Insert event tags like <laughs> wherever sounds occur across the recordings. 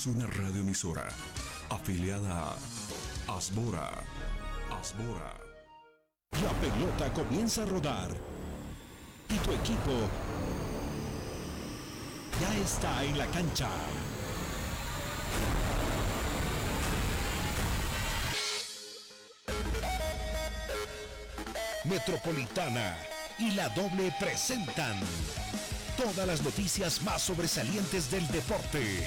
Es una radioemisora afiliada a Asbora. Asbora. La pelota comienza a rodar y tu equipo ya está en la cancha. Metropolitana y la doble presentan todas las noticias más sobresalientes del deporte.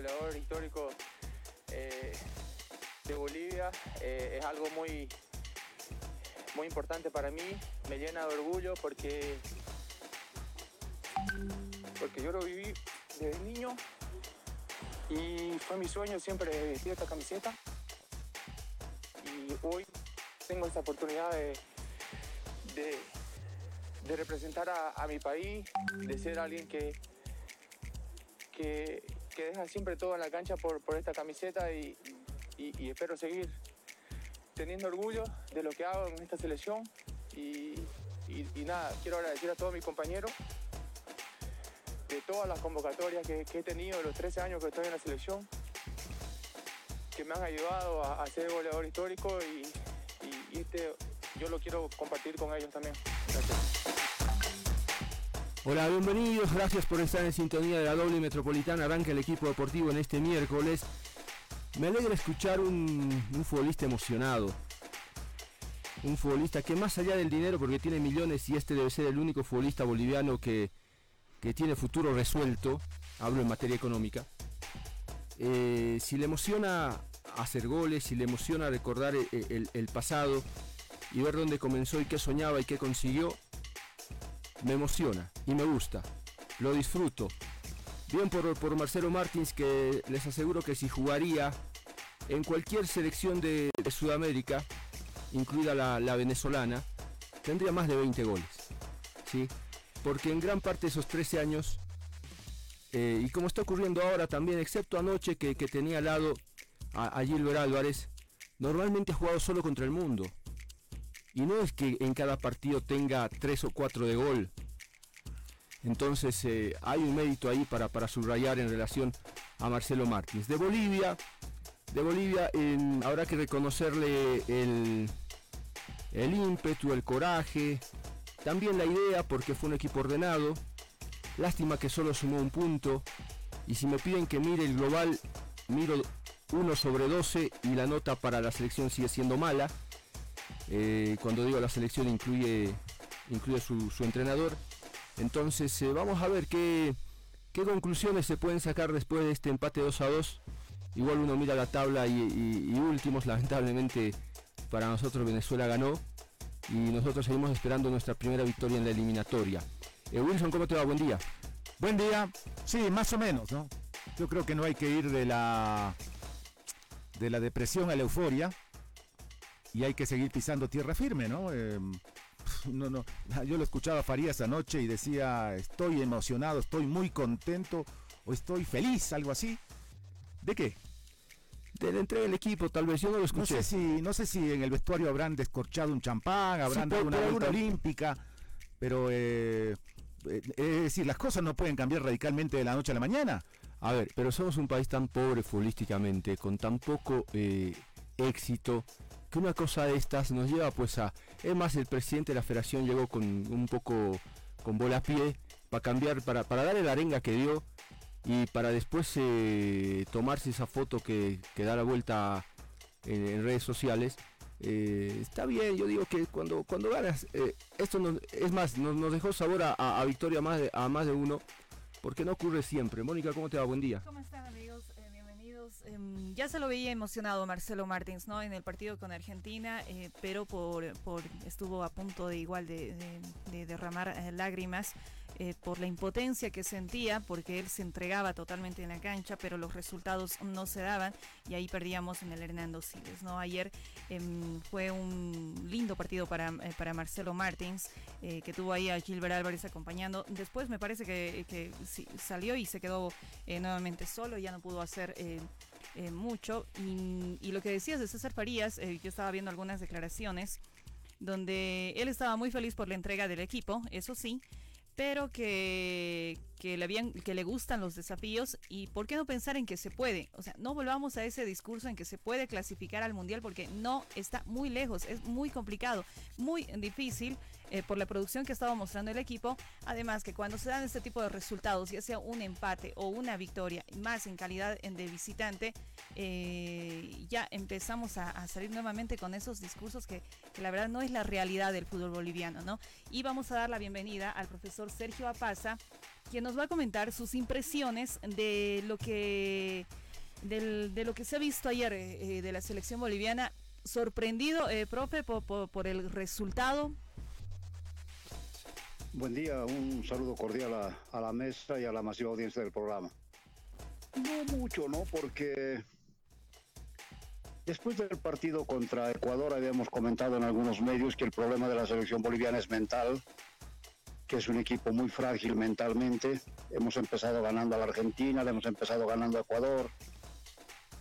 Goleador histórico eh, de Bolivia eh, es algo muy, muy importante para mí. Me llena de orgullo porque, porque yo lo viví desde niño y fue mi sueño siempre vestir esta camiseta. Y hoy tengo esta oportunidad de, de, representar a, a mi país, de ser alguien que, que, que deja siempre todo en la cancha por, por esta camiseta y, y- espero seguir teniendo orgullo de lo que hago en esta selección. Y, y- nada, quiero agradecer a todos mis compañeros de todas las convocatorias que, he tenido de los 13 años que estoy en la selección, que me han ayudado a, ser goleador histórico y, y- y este yo lo quiero compartir con ellos también. Gracias. Hola, bienvenidos, gracias por estar en sintonía de la doble metropolitana. Arranca el equipo deportivo en este miércoles. Me alegra escuchar un, un futbolista emocionado. Un futbolista que más allá del dinero, porque tiene millones y este debe ser el único futbolista boliviano que, que tiene futuro resuelto, hablo en materia económica. Eh, si le emociona hacer goles, si le emociona recordar el- el pasado y ver dónde comenzó y qué soñaba y qué consiguió, me emociona y me gusta, lo disfruto. Bien por, por Marcelo Martins que les aseguro que si jugaría en cualquier selección de, Sudamérica, incluida la, la venezolana, tendría más de 20 goles. ¿sí? Porque en gran parte de esos 13 años, eh, y como está ocurriendo ahora también, excepto anoche que, que tenía al lado a, a Gilbert Álvarez, normalmente ha jugado solo contra el mundo. Y no es que en cada partido tenga tres o cuatro de gol. Entonces eh, hay un mérito ahí para, para subrayar en relación a Marcelo Martins. De Bolivia, de Bolivia habrá que reconocerle el, el ímpetu, el coraje, también la idea porque fue un equipo ordenado. Lástima que solo sumó un punto. Y si me piden que mire el global, miro 1 sobre 12 y la nota para la selección sigue siendo mala. Eh, cuando digo la selección incluye, incluye su, entrenador. Entonces eh, vamos a ver qué, qué conclusiones se pueden sacar después de este empate 2 a 2. Igual uno mira la tabla y, últimos, <laughs> lamentablemente para nosotros Venezuela ganó y nosotros seguimos esperando nuestra primera victoria en la eliminatoria. Eh, Wilson, ¿cómo te va? Buen día. Buen día. Sí, más o menos, ¿no? Yo creo que no hay que ir de la de la depresión a la euforia y hay que seguir pisando tierra firme, ¿no? Eh, no, no. Yo lo escuchaba a Farías anoche y decía, estoy emocionado, estoy muy contento o estoy feliz, algo así. ¿De qué? De la entrega del equipo, tal vez yo no lo No escuché. sé si, no sé si en el vestuario habrán descorchado un champán, habrán Sí, dado una vuelta olímpica, pero eh, eh, es decir, las cosas no pueden cambiar radicalmente de la noche a la mañana. A ver, pero somos un país tan pobre futbolísticamente, con tan poco eh, éxito, que una cosa de estas nos lleva pues a... Es más, el presidente de la federación llegó con un poco con bola a pie para cambiar, para, para darle la arenga que dio y para después eh, tomarse esa foto que, que da la vuelta en, redes sociales. Eh, está bien, yo digo que cuando, cuando ganas, eh, esto nos- es más, nos, nos dejó sabor a, victoria más de, a más de uno, porque no ocurre siempre. Mónica, ¿cómo te va? Buen día. Em, ya se lo veía emocionado Marcelo Martins, ¿no? En el partido con Argentina, eh, pero por, por estuvo a punto de igual de, de- de derramar eh, lágrimas eh, por la impotencia que sentía, porque él se entregaba totalmente en la cancha, pero los resultados no se daban y ahí perdíamos en el Hernando Siles, ¿no? Ayer em, fue un lindo partido para, eh, para Marcelo Martins, que tuvo ahí a Gilbert Álvarez acompañando. Después me parece que, que sí, salió y se quedó nuevamente solo, ya no pudo hacer eh, mucho. Y, lo que decías de César Farías, eh, yo estaba viendo algunas declaraciones donde él estaba muy feliz por la entrega del equipo, eso sí, pero que, que, le habían, que le gustan los desafíos y por qué no pensar en que se puede. O sea, no volvamos a ese discurso en que se puede clasificar al Mundial porque no está muy lejos, es muy complicado, muy difícil eh, por la producción que estaba mostrando el equipo. Además que cuando se dan este tipo de resultados, ya sea un empate o una victoria, más en calidad de visitante, eh, ya empezamos a, a salir nuevamente con esos discursos que, que la verdad no es la realidad del fútbol boliviano, ¿no? Y vamos a dar la bienvenida al profesor Sergio Apaza, quien nos va a comentar sus impresiones de lo que de lo que se ha visto ayer eh, eh, de la selección boliviana. Sorprendido, eh, profe, por, por- el resultado. Buen día, un saludo cordial a la mesa y a la masiva audiencia del programa. No mucho, ¿no? Porque después del partido contra Ecuador habíamos comentado en algunos medios que el problema de la selección boliviana es mental, que es un equipo muy frágil mentalmente. Hemos empezado ganando a la Argentina, le hemos empezado ganando a Ecuador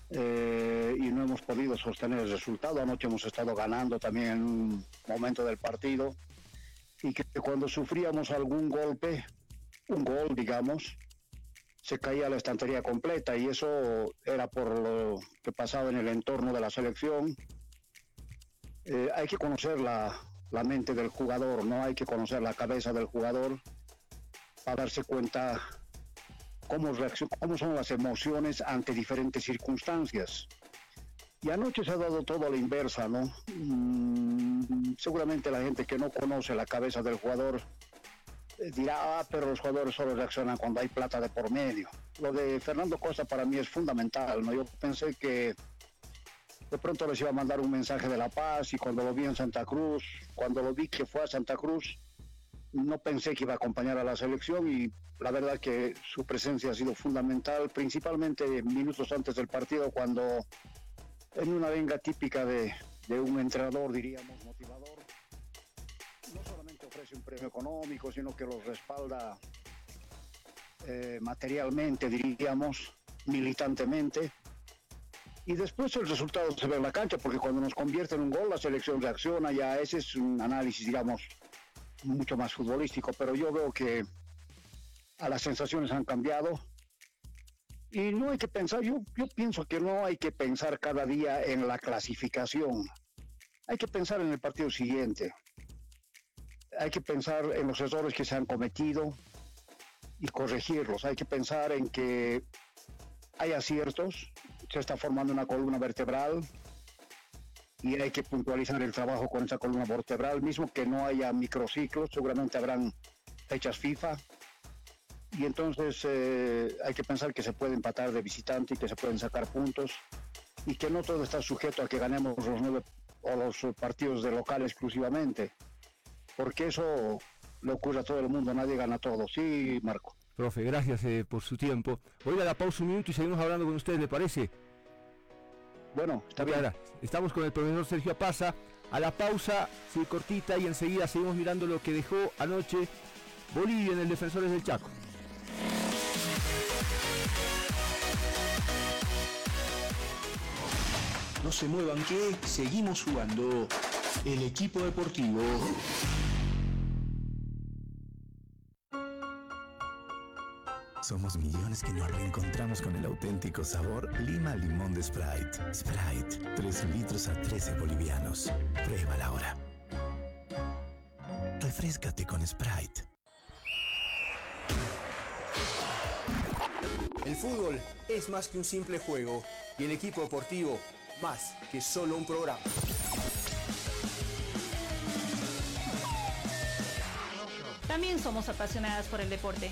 eh, y no hemos podido sostener el resultado. Anoche hemos estado ganando también en un momento del partido y que cuando sufríamos algún golpe, un gol, digamos, se caía la estantería completa y eso era por lo que pasaba en el entorno de la selección. Eh, hay que conocer la, la mente del jugador, no hay que conocer la cabeza del jugador para darse cuenta cómo, cómo son las emociones ante diferentes circunstancias. Y anoche se ha dado todo a la inversa, ¿no? Mm, seguramente la gente que no conoce la cabeza del jugador eh, dirá, ah, pero los jugadores solo reaccionan cuando hay plata de por medio. Lo de Fernando Costa para mí es fundamental, ¿no? Yo pensé que de pronto les iba a mandar un mensaje de la paz y cuando lo vi en Santa Cruz, cuando lo vi que fue a Santa Cruz, no pensé que iba a acompañar a la selección y la verdad que su presencia ha sido fundamental, principalmente minutos antes del partido cuando en una venga típica de, de un entrenador, diríamos, motivador, no solamente ofrece un premio económico, sino que los respalda eh, materialmente, diríamos, militantemente. Y después el resultado se ve en la cancha, porque cuando nos convierte en un gol, la selección reacciona, ya ese es un análisis, digamos, mucho más futbolístico, pero yo veo que a las sensaciones han cambiado, y no hay que pensar, yo, yo pienso que no hay que pensar cada día en la clasificación. Hay que pensar en el partido siguiente. Hay que pensar en los errores que se han cometido y corregirlos. Hay que pensar en que hay aciertos, se está formando una columna vertebral y hay que puntualizar el trabajo con esa columna vertebral, mismo que no haya microciclos, seguramente habrán fechas FIFA, y entonces eh, hay que pensar que se puede empatar de visitante y que se pueden sacar puntos y que no todo está sujeto a que ganemos los nueve o los partidos de local exclusivamente, porque eso le ocurre a todo el mundo, nadie gana todo. Sí, Marco. Profe, gracias eh, por su tiempo. Voy a la pausa un minuto y seguimos hablando con ustedes, ¿le parece? Bueno, está bien. ahora, Estamos con el profesor Sergio Apaza. A la pausa, sí, cortita, y enseguida seguimos mirando lo que dejó anoche Bolivia en el Defensores del Chaco. No se muevan que seguimos jugando. El equipo deportivo Somos millones que nos reencontramos con el auténtico sabor Lima Limón de Sprite. Sprite, 3 litros a 13 bolivianos. Pruébala ahora. Refrescate con Sprite. El fútbol es más que un simple juego y el equipo deportivo más que solo un programa. También somos apasionadas por el deporte.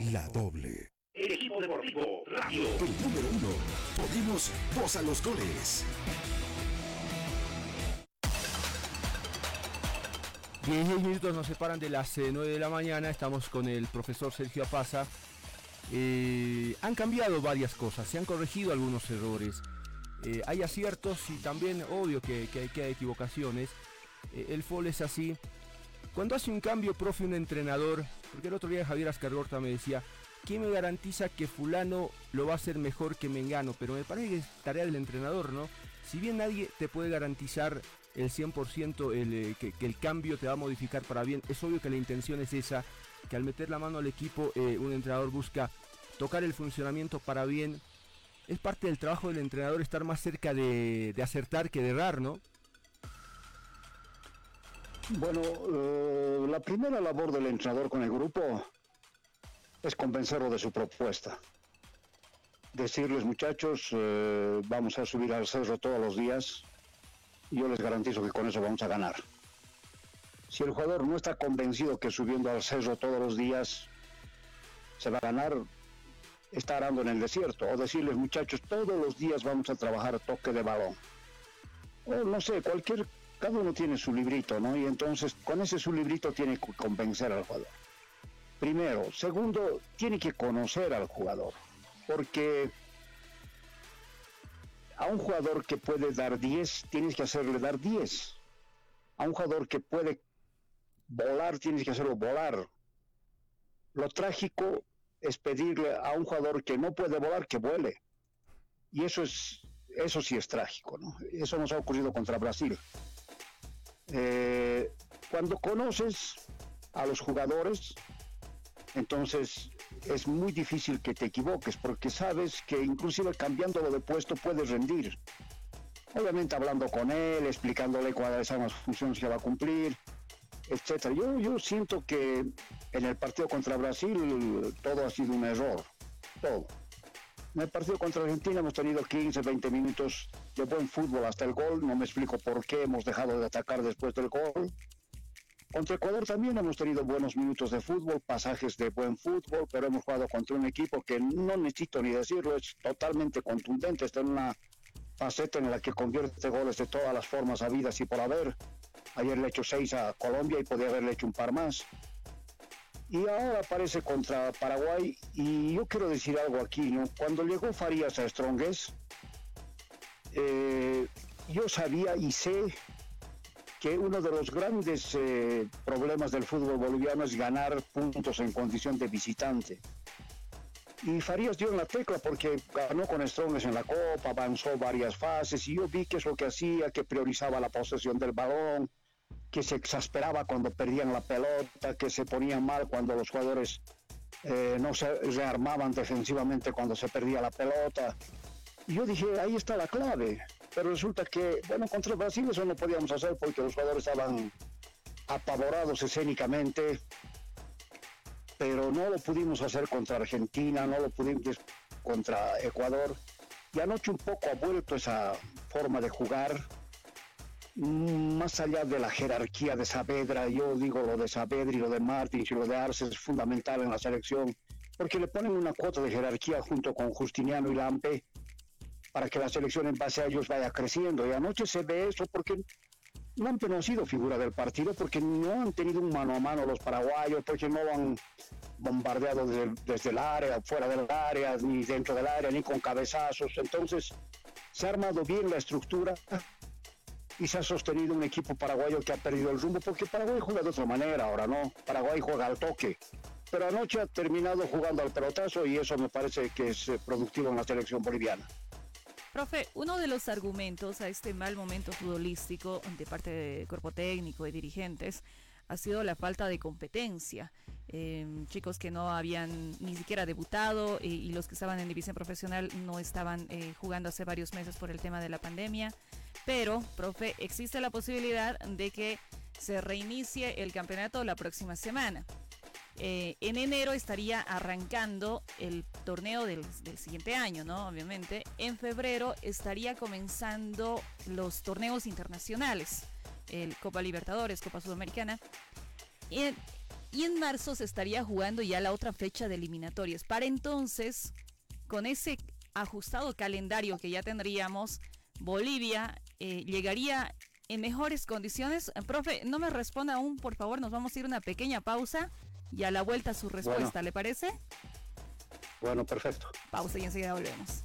La Doble. El equipo deportivo radio. El número uno. Ponemos voz a los goles. 16 minutos nos separan de las 9 de la mañana. Estamos con el profesor Sergio Apaza. Eh, han cambiado varias cosas, se han corregido algunos errores. Eh, hay aciertos y también obvio que, que, hay, que hay equivocaciones. Eh, el FOL es así. Cuando hace un cambio, profe, un entrenador, porque el otro día Javier Ascargorta me decía, ¿quién me garantiza que fulano lo va a hacer mejor que Mengano? Pero me parece que es tarea del entrenador, ¿no? Si bien nadie te puede garantizar el 100% el, eh, que, el cambio te va a modificar para bien, es obvio que la intención es esa, que al meter la mano al equipo eh, un entrenador busca tocar el funcionamiento para bien. Es parte del trabajo del entrenador estar más cerca de, de acertar que de errar, ¿no? Bueno, eh, la primera labor del entrenador con el grupo es convencerlo de su propuesta. Decirles, muchachos, eh, vamos a subir al cerro todos los días yo les garantizo que con eso vamos a ganar. Si el jugador no está convencido que subiendo al cerro todos los días se va a ganar, está arando en el desierto. O decirles, muchachos, todos los días vamos a trabajar toque de balón. O no sé, cualquier cada uno tiene su librito, ¿no? Y entonces con ese su librito tiene que convencer al jugador. Primero. Segundo, tiene que conocer al jugador. Porque a un jugador que puede dar 10, tienes que hacerle dar 10. A un jugador que puede volar, tienes que hacerlo volar. Lo trágico es pedirle a un jugador que no puede volar que vuele. Y eso es eso sí es trágico, ¿no? Eso nos ha ocurrido contra Brasil. Eh, cuando conoces a los jugadores, entonces es muy difícil que te equivoques porque sabes que inclusive cambiándolo de puesto puedes rendir. Obviamente hablando con él, explicándole cuáles son las funciones que va a cumplir, etcétera. Yo, yo siento que en el partido contra Brasil todo ha sido un error, todo. En el partido contra Argentina hemos tenido 15, 20 minutos de buen fútbol hasta el gol. No me explico por qué hemos dejado de atacar después del gol. Contra Ecuador también hemos tenido buenos minutos de fútbol, pasajes de buen fútbol, pero hemos jugado contra un equipo que no necesito ni decirlo, es totalmente contundente, está en una faceta en la que convierte goles de todas las formas habidas y por haber. Ayer le he hecho seis a Colombia y podía haberle hecho un par más y ahora aparece contra Paraguay y yo quiero decir algo aquí, ¿no? Cuando llegó Farías a Strongest, eh, yo sabía y sé que uno de los grandes eh, problemas del fútbol boliviano es ganar puntos en condición de visitante. Y Farías dio en la tecla porque ganó con Strongest en la Copa, avanzó varias fases y yo vi que es lo que hacía, que priorizaba la posesión del balón, que se exasperaba cuando perdían la pelota, que se ponía mal cuando los jugadores eh, no se rearmaban defensivamente cuando se perdía la pelota. Yo dije, ahí está la clave. Pero resulta que, bueno, contra Brasil eso no podíamos hacer porque los jugadores estaban apavorados escénicamente. Pero no lo pudimos hacer contra Argentina, no lo pudimos contra Ecuador. Y anoche un poco ha vuelto esa forma de jugar más allá de la jerarquía de Saavedra, yo digo lo de Saavedra y lo de Martins y lo de Arce es fundamental en la selección, porque le ponen una cuota de jerarquía junto con Justiniano y Lampe para que la selección en base a ellos vaya creciendo. Y anoche se ve eso porque Lampe no ha sido figura del partido, porque no han tenido un mano a mano los paraguayos, porque no han bombardeado desde, desde el área, fuera del área, ni dentro del área, ni con cabezazos. Entonces, se ha armado bien la estructura y se ha sostenido un equipo paraguayo que ha perdido el rumbo, porque Paraguay juega de otra manera ahora, ¿no? Paraguay juega al toque. Pero anoche ha terminado jugando al pelotazo y eso me parece que es eh, productivo en la selección boliviana. Profe, uno de los argumentos a este mal momento futbolístico de parte del cuerpo técnico y dirigentes ha sido la falta de competencia. Em, chicos que no habían ni siquiera debutado y, y, los que estaban en división profesional no estaban eh, jugando hace varios meses por el tema de la pandemia. Pero, profe, existe la posibilidad de que se reinicie el campeonato la próxima semana. Eh, en enero estaría arrancando el torneo del, del, siguiente año, ¿no? Obviamente. En febrero estaría comenzando los torneos internacionales, el Copa Libertadores, Copa Sudamericana. Y en, y en marzo se estaría jugando ya la otra fecha de eliminatorias. Para entonces, con ese ajustado calendario que ya tendríamos, Bolivia eh, llegaría en mejores condiciones. Eh, profe, no me responda aún, por favor, nos vamos a ir a una pequeña pausa y a la vuelta su respuesta, bueno. ¿le parece? Bueno, perfecto. Pausa y enseguida volvemos.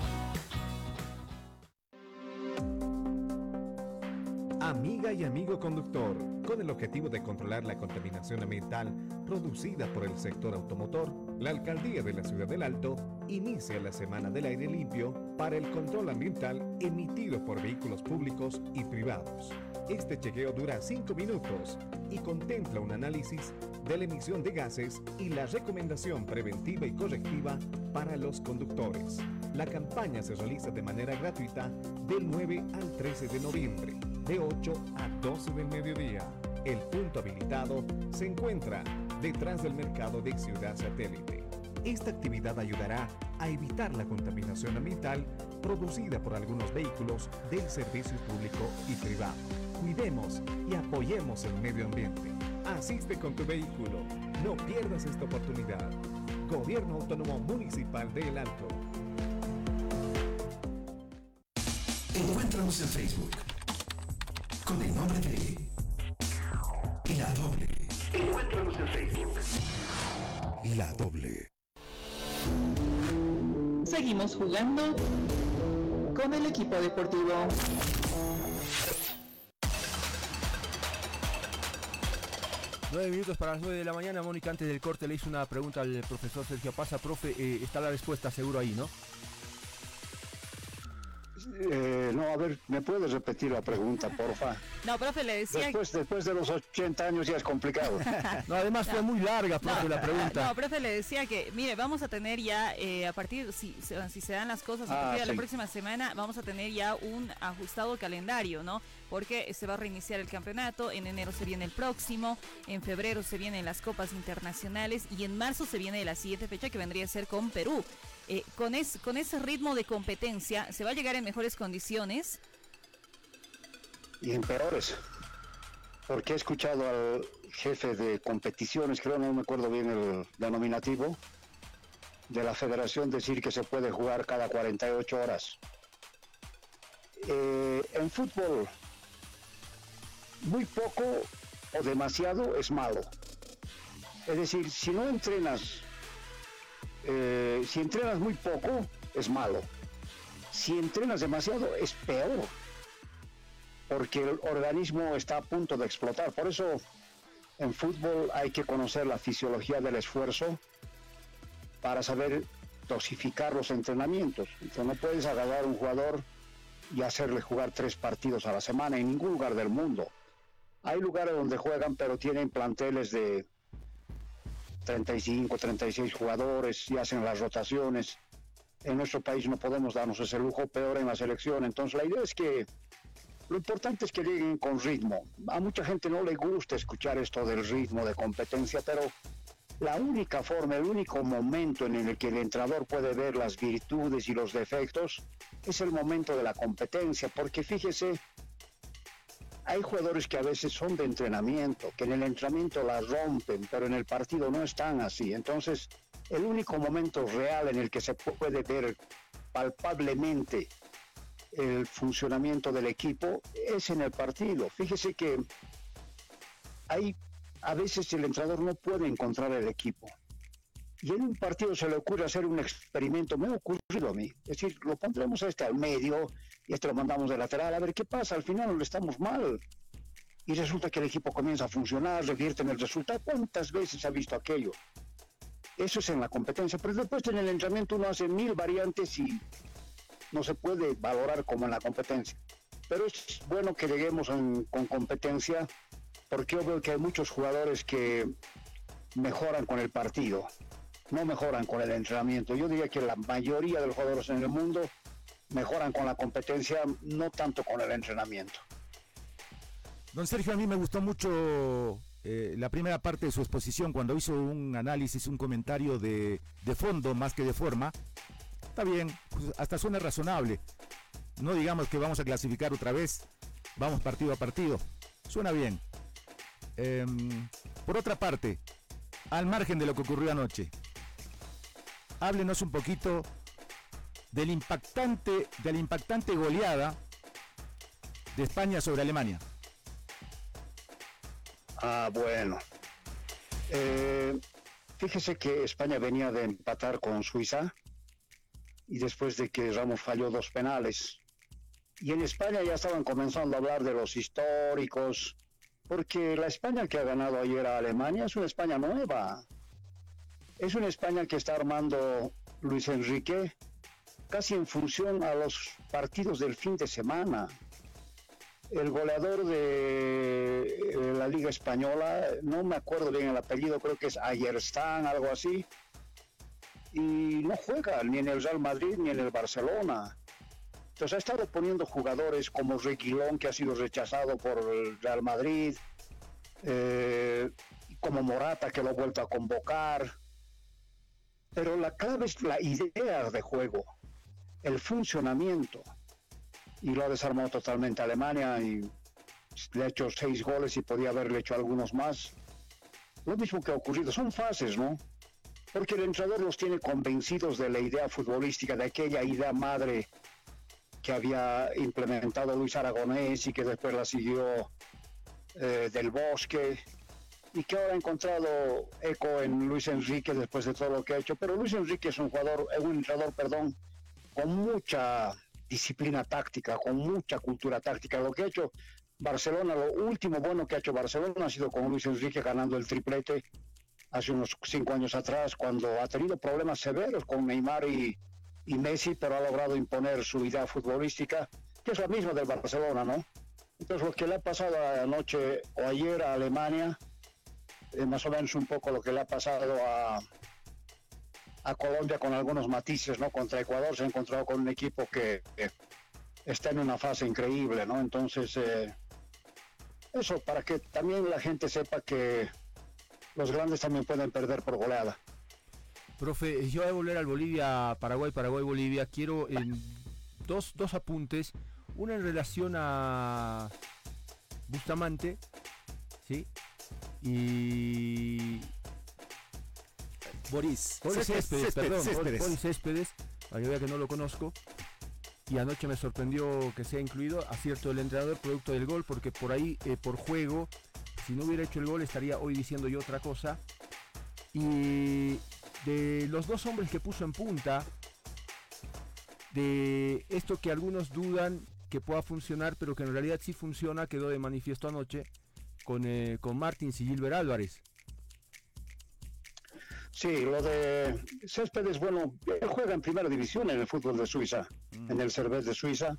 Amigo conductor, con el objetivo de controlar la contaminación ambiental producida por el sector automotor, la Alcaldía de la Ciudad del Alto inicia la Semana del Aire Limpio para el control ambiental emitido por vehículos públicos y privados. Este chequeo dura 5 minutos y contempla un análisis de la emisión de gases y la recomendación preventiva y correctiva para los conductores. La campaña se realiza de manera gratuita del 9 al 13 de noviembre de 8 a 12 del mediodía. El punto habilitado se encuentra detrás del mercado de Ciudad Satélite. Esta actividad ayudará a evitar la contaminación ambiental producida por algunos vehículos del servicio público y privado. Cuidemos y apoyemos el medio ambiente. Asiste con tu vehículo. No pierdas esta oportunidad. Gobierno Autónomo Municipal de El Alto. Encuéntranos en Facebook con el nombre de La Doble. Encuéntranos en Facebook. La Doble. Seguimos jugando con el equipo deportivo. Nueve minutos para las nueve de la mañana. Mónica, antes del corte, le hizo una pregunta al profesor Sergio Pasa. Profe, eh, está la respuesta seguro ahí, ¿no? Eh, no, a ver, ¿me puedes repetir la pregunta, porfa? No, profe, le decía... Después, después de los 80 años ya es complicado. <laughs> no, además fue muy larga, profe, no, la pregunta. No, profe, le decía que, mire, vamos a tener ya, eh, a partir, si, si se dan las cosas, a partir ah, de sí. la próxima semana, vamos a tener ya un ajustado calendario, ¿no? Porque se va a reiniciar el campeonato, en enero se viene el próximo, en febrero se vienen las copas internacionales y en marzo se viene la siguiente fecha que vendría a ser con Perú. Eh, con, con ese ritmo de competencia, ¿se va a llegar en mejores condiciones? Y en peores. Porque he escuchado al jefe de competiciones, creo no me acuerdo bien el denominativo, de la federación decir que se puede jugar cada 48 horas. Eh, en fútbol, muy poco o demasiado es malo. Es decir, si no entrenas eh, si entrenas muy poco, es malo. Si entrenas demasiado, es peor. Porque el organismo está a punto de explotar. Por eso, en fútbol hay que conocer la fisiología del esfuerzo para saber dosificar los entrenamientos. Entonces, no puedes agarrar a un jugador y hacerle jugar tres partidos a la semana en ningún lugar del mundo. Hay lugares donde juegan, pero tienen planteles de 35, 36 jugadores y hacen las rotaciones. En nuestro país no podemos darnos ese lujo, peor en la selección. Entonces la idea es que lo importante es que lleguen con ritmo. A mucha gente no le gusta escuchar esto del ritmo de competencia, pero la única forma, el único momento en el que el entrenador puede ver las virtudes y los defectos es el momento de la competencia, porque fíjese, hay jugadores que a veces son de entrenamiento, que en el entrenamiento la rompen, pero en el partido no están así. Entonces, el único momento real en el que se puede ver palpablemente el funcionamiento del equipo es en el partido. Fíjese que hay a veces el entrenador no puede encontrar el equipo. Y en un partido se le ocurre hacer un experimento, me ha ocurrido a mí. Es decir, lo pondremos a este medio y este lo mandamos de lateral, a ver qué pasa, al final no estamos mal. Y resulta que el equipo comienza a funcionar, revierte en el resultado. ¿Cuántas veces ha visto aquello? Eso es en la competencia, pero después en el entrenamiento uno hace mil variantes y no se puede valorar como en la competencia. Pero es bueno que lleguemos con competencia porque yo veo que hay muchos jugadores que mejoran con el partido, no mejoran con el entrenamiento. Yo diría que la mayoría de los jugadores en el mundo mejoran con la competencia, no tanto con el entrenamiento. Don Sergio, a mí me gustó mucho eh, la primera parte de su exposición cuando hizo un análisis, un comentario de, de fondo más que de forma. Está bien, pues, hasta suena razonable. No digamos que vamos a clasificar otra vez, vamos partido a partido. Suena bien. Em, por otra parte, al margen de lo que ocurrió anoche, háblenos un poquito del impactante, de la impactante goleada de España sobre Alemania. Ah, bueno. Eh, fíjese que España venía de empatar con Suiza y después de que Ramos falló dos penales. Y en España ya estaban comenzando a hablar de los históricos, porque la España que ha ganado ayer a Alemania es una España nueva. Es una España que está armando Luis Enrique casi en función a los partidos del fin de semana. El goleador de la Liga Española, no me acuerdo bien el apellido, creo que es Ayerstan, algo así, y no juega ni en el Real Madrid ni en el Barcelona. Entonces ha estado poniendo jugadores como Reguilón, que ha sido rechazado por el Real Madrid, eh, como Morata, que lo ha vuelto a convocar. Pero la clave es la idea de juego, el funcionamiento. Y lo ha desarmado totalmente Alemania y le ha hecho seis goles y podía haberle hecho algunos más. Lo mismo que ha ocurrido, son fases, ¿no? Porque el entrenador los tiene convencidos de la idea futbolística, de aquella idea madre que había implementado Luis Aragonés y que después la siguió eh, Del Bosque y que ahora ha encontrado eco en Luis Enrique después de todo lo que ha hecho. Pero Luis Enrique es un jugador, es un entrenador, perdón, con mucha disciplina táctica, con mucha cultura táctica. Lo que ha hecho Barcelona, lo último bueno que ha hecho Barcelona ha sido con Luis Enrique ganando el triplete hace unos cinco años atrás, cuando ha tenido problemas severos con Neymar y, y Messi, pero ha logrado imponer su idea futbolística, que es la misma del Barcelona, ¿no? Entonces lo que le ha pasado anoche o ayer a Alemania, es más o menos un poco lo que le ha pasado a, a Colombia con algunos matices, ¿no? Contra Ecuador se ha encontrado con un equipo que, está en una fase increíble, ¿no? Entonces, eh, eso para que también la gente sepa que los grandes también pueden perder por goleada. Profe, yo voy a volver al Bolivia, Paraguay, Paraguay, Bolivia. Quiero dos, dos apuntes. Una en relación a Bustamante, ¿sí? Y Boris. Boris Céspedes, perdón, Boris Céspedes, para que vea que no lo conozco. Y anoche me sorprendió que sea incluido acierto del entrenador producto del gol, porque por ahí, eh, por juego, si no hubiera hecho el gol estaría hoy diciendo yo otra cosa. Y de los dos hombres que puso en punta, de esto que algunos dudan que pueda funcionar, pero que en realidad sí funciona, quedó de manifiesto anoche con, eh, con Martins y Gilbert Álvarez. Sí, lo de Céspedes, bueno, él juega en primera división en el fútbol de Suiza, en el Cervez de Suiza.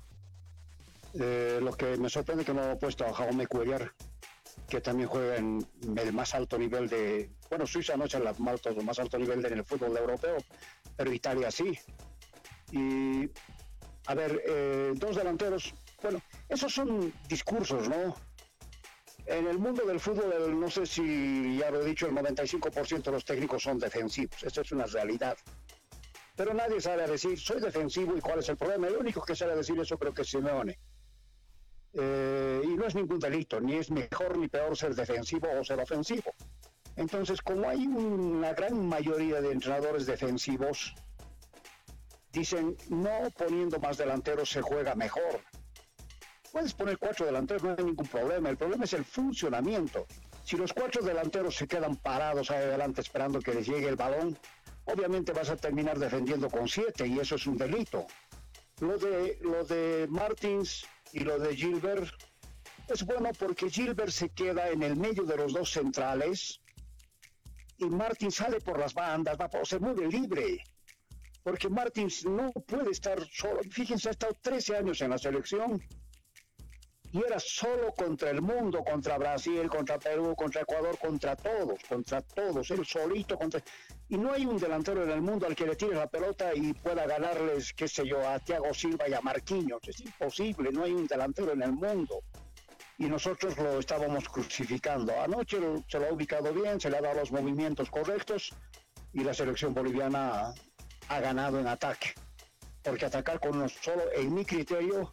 Eh, lo que me sorprende que no ha puesto a Jaume Cuellar, que también juega en el más alto nivel de, bueno, Suiza no es el más alto, nivel en el fútbol europeo, pero Italia sí. Y, a ver, eh, dos delanteros, bueno, esos son discursos, ¿no? En el mundo del fútbol, no sé si ya lo he dicho, el 95% de los técnicos son defensivos. Esto es una realidad. Pero nadie sabe decir, soy defensivo y cuál es el problema. El único que sabe decir eso creo que es Simeone. Eh, y no es ningún delito, ni es mejor ni peor ser defensivo o ser ofensivo. Entonces, como hay una gran mayoría de entrenadores defensivos, dicen, no poniendo más delanteros se juega mejor. Puedes poner cuatro delanteros, no hay ningún problema. El problema es el funcionamiento. Si los cuatro delanteros se quedan parados ahí adelante esperando que les llegue el balón, obviamente vas a terminar defendiendo con siete y eso es un delito. Lo de, lo de Martins y lo de Gilbert es bueno porque Gilbert se queda en el medio de los dos centrales y Martins sale por las bandas, va, se mueve libre. Porque Martins no puede estar solo. Fíjense, ha estado 13 años en la selección y era solo contra el mundo, contra Brasil, contra Perú, contra Ecuador, contra todos, contra todos, él solito contra... Y no hay un delantero en el mundo al que le tire la pelota y pueda ganarles, qué sé yo, a Thiago Silva y a Marquinhos. Es imposible, no hay un delantero en el mundo. Y nosotros lo estábamos crucificando. Anoche se lo ha ubicado bien, se le ha dado los movimientos correctos y la selección boliviana ha ganado en ataque. Porque atacar con uno solo, en mi criterio,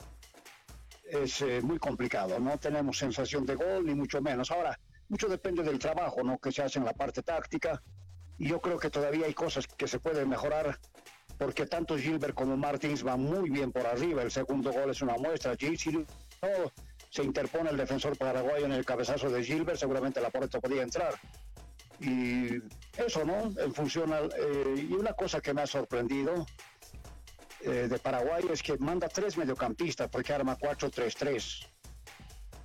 es eh, muy complicado. No tenemos sensación de gol, ni mucho menos. Ahora, mucho depende del trabajo ¿no? que se hace en la parte táctica. Y yo creo que todavía hay cosas que se pueden mejorar, porque tanto Gilbert como Martins van muy bien por arriba. El segundo gol es una muestra. Si no se interpone el defensor paraguayo en el cabezazo de Gilbert, seguramente la puerta podía entrar. Y eso, ¿no? En función. Eh, y una cosa que me ha sorprendido eh, de Paraguay es que manda tres mediocampistas porque arma 4-3-3.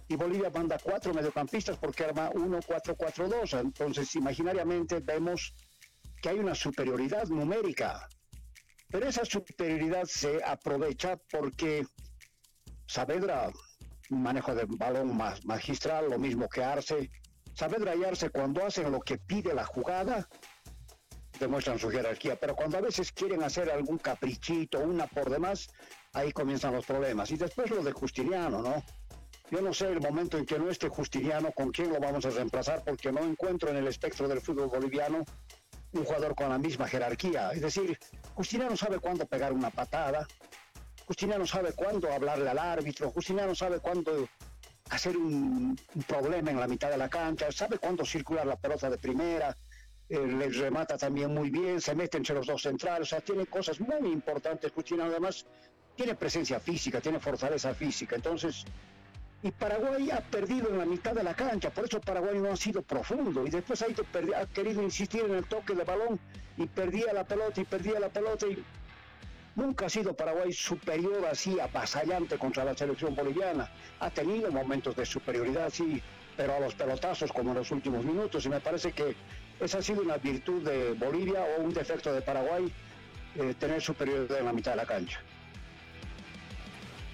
Y Bolivia manda cuatro mediocampistas porque arma 1-4-4-2. Entonces, imaginariamente vemos que hay una superioridad numérica. Pero esa superioridad se aprovecha porque Saavedra, manejo de balón más magistral, lo mismo que Arce. Saavedra y Arce cuando hacen lo que pide la jugada, demuestran su jerarquía, pero cuando a veces quieren hacer algún caprichito, una por demás, ahí comienzan los problemas. Y después lo de Justiniano, ¿no? Yo no sé el momento en que no esté Justiniano, con quién lo vamos a reemplazar, porque no encuentro en el espectro del fútbol boliviano un jugador con la misma jerarquía. Es decir, Justiniano sabe cuándo pegar una patada, Justiniano sabe cuándo hablarle al árbitro, Justiniano sabe cuándo hacer un, un problema en la mitad de la cancha, sabe cuándo circular la pelota de primera, eh, remata también muy bien, se mete entre los dos centrales, o sea, tiene cosas muy importantes. Cuchina además tiene presencia física, tiene fortaleza física. Entonces, y Paraguay ha perdido en la mitad de la cancha, por eso Paraguay no ha sido profundo. Y después ido, ha querido insistir en el toque de balón y perdía la pelota y perdía la pelota. Y nunca ha sido Paraguay superior así, apasallante contra la selección boliviana. Ha tenido momentos de superioridad, sí, pero a los pelotazos como en los últimos minutos. Y me parece que esa ha sido una virtud de Bolivia o un defecto de Paraguay, eh, tener superioridad en la mitad de la cancha.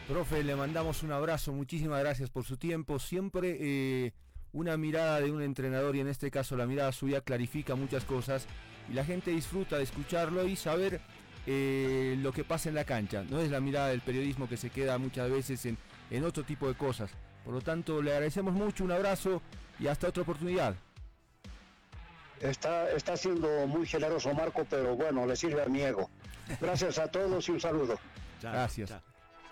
Profe, le mandamos un abrazo, muchísimas gracias por su tiempo. Siempre eh, una mirada de un entrenador y en este caso la mirada suya clarifica muchas cosas y la gente disfruta de escucharlo y saber eh, lo que pasa en la cancha. No es la mirada del periodismo que se queda muchas veces en, en otro tipo de cosas. Por lo tanto, le agradecemos mucho, un abrazo y hasta otra oportunidad. Está, está siendo muy generoso Marco, pero bueno, le sirve a mi ego. Gracias a todos y un saludo. Gracias.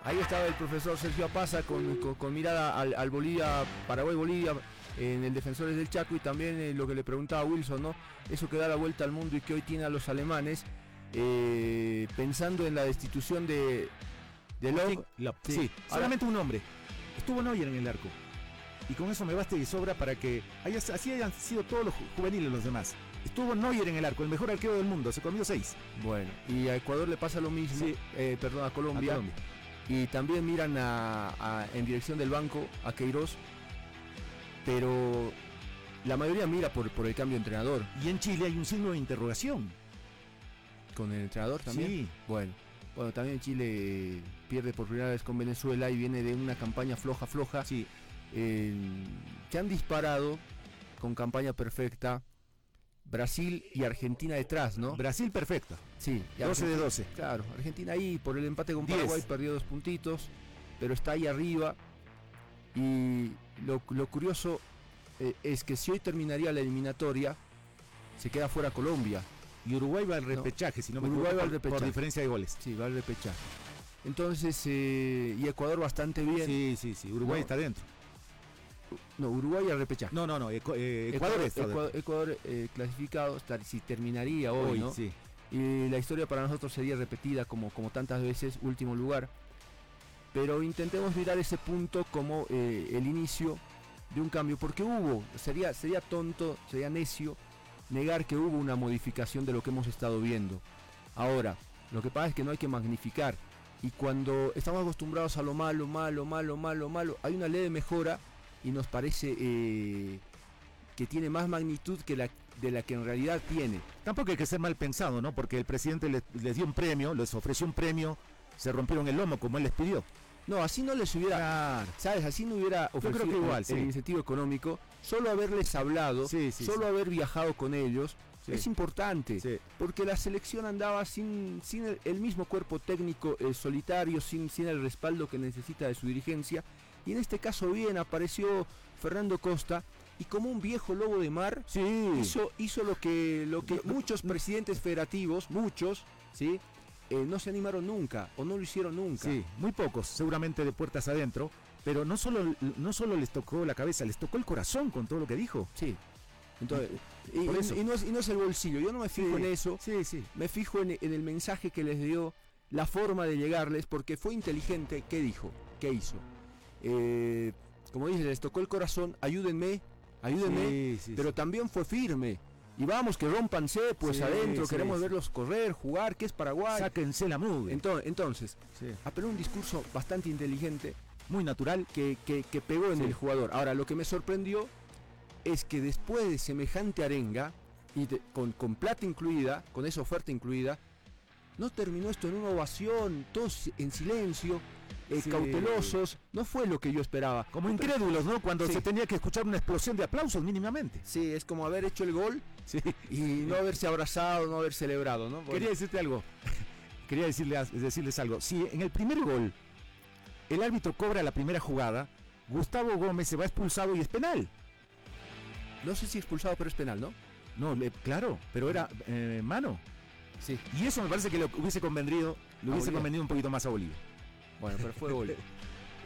Ahí estaba el profesor Sergio Apaza con, con, mirada al, Bolivia, Paraguay-Bolivia en el Defensores del Chaco y también eh, lo que le preguntaba Wilson, ¿no? Eso que da la vuelta al mundo y que hoy tiene a los alemanes, eh, pensando en la destitución de, de Sí, solamente un hombre. Estuvo Neuer en el arco y con eso me basta y sobra para que así hayan sido todos los juveniles los demás. Estuvo Neuer en el arco, el mejor arquero del mundo, se comió seis. Bueno, y a Ecuador le pasa lo mismo, eh, perdón, a Colombia. Y también miran en dirección del banco a Queiroz, pero la mayoría mira por, por el cambio de entrenador. Y en Chile hay un signo de interrogación. ¿Con el entrenador también? Sí. Bueno, bueno, también Chile pierde por primera vez con Venezuela y viene de una campaña floja, floja. Sí que han disparado con campaña perfecta. Brasil y Argentina detrás, ¿no? Brasil perfecta. Sí. 12 de 12. Claro, Argentina ahí por el empate con Paraguay perdió dos puntitos, pero está ahí arriba. Y lo, curioso eh, es que si hoy terminaría la eliminatoria, se queda fuera Colombia. Y Uruguay va al repechaje, si no me Uruguay va al repechaje. por diferencia de goles. Sí, va al repechaje. Entonces, eh, y Ecuador bastante bien. Sí, sí, sí, Uruguay está dentro. No, Uruguay al repechaje. No, no, no, Ecuador, Ecuador, Ecuador, Ecuador eh, clasificado, si terminaría hoy, ¿no? Sí. Y la historia para nosotros sería repetida como, como tantas veces, último lugar. Pero intentemos mirar ese punto como eh, el inicio de un cambio, porque hubo, sería, sería tonto, sería necio negar que hubo una modificación de lo que hemos estado viendo. Ahora, lo que pasa es que no hay que magnificar. Y cuando estamos acostumbrados a lo malo, malo, malo, malo, malo, hay una ley de mejora y nos parece eh, que tiene más magnitud que la de la que en realidad tiene. Tampoco hay que ser mal pensado, ¿no? Porque el presidente les, dio un premio, les ofreció un premio, se rompieron el lomo como él les pidió. No, así no les hubiera, ¿sabes? Así no hubiera ofrecido creo que igual, el, incentivo económico. Solo haberles hablado, solo haber viajado con ellos, es importante. Porque la selección andaba sin, sin el, mismo cuerpo técnico eh, solitario, sin, sin el respaldo que necesita de su dirigencia. Y en este caso bien apareció Fernando Costa, y como un viejo lobo de mar hizo, hizo lo que, lo que muchos presidentes federativos, muchos, ¿sí? Eh, no se animaron nunca o no lo hicieron nunca. Sí, muy pocos, seguramente de puertas adentro, pero no solo, no solo les tocó la cabeza, les tocó el corazón con todo lo que dijo. Sí. Entonces, y, no es, el bolsillo, yo no me fijo en eso, sí, sí. me fijo en, el mensaje que les dio, la forma de llegarles, porque fue inteligente, ¿qué dijo? ¿Qué hizo? Eh, como dice, les tocó el corazón, ayúdenme, ayúdenme, pero también fue firme. Y vamos, que rompanse pues adentro, queremos verlos correr, jugar, que es Paraguay. Sáquense la mugre. Entonces, entonces apeló un discurso bastante inteligente, muy natural, que, que, pegó en el jugador. Ahora, lo que me sorprendió es que después de semejante arenga, y con, con plata incluida, con esa oferta incluida, no terminó esto en una ovación, todos en silencio, eh, cautelosos, no fue lo que yo esperaba. Como incrédulos, ¿no? Cuando se tenía que escuchar una explosión de aplausos mínimamente. Sí, es como haber hecho el gol y no haberse abrazado, no haber celebrado, ¿no? Quería decirte algo. <laughs> Quería decirles, decirles algo. Si en el primer gol el árbitro cobra la primera jugada, Gustavo Gómez se va expulsado y es penal. No sé si expulsado, pero es penal, ¿no? No, claro, pero era eh, mano. Sí. Y eso me parece que le hubiese convenido, le hubiese convenido un poquito más a Bolivia. Bueno, pero fue gol.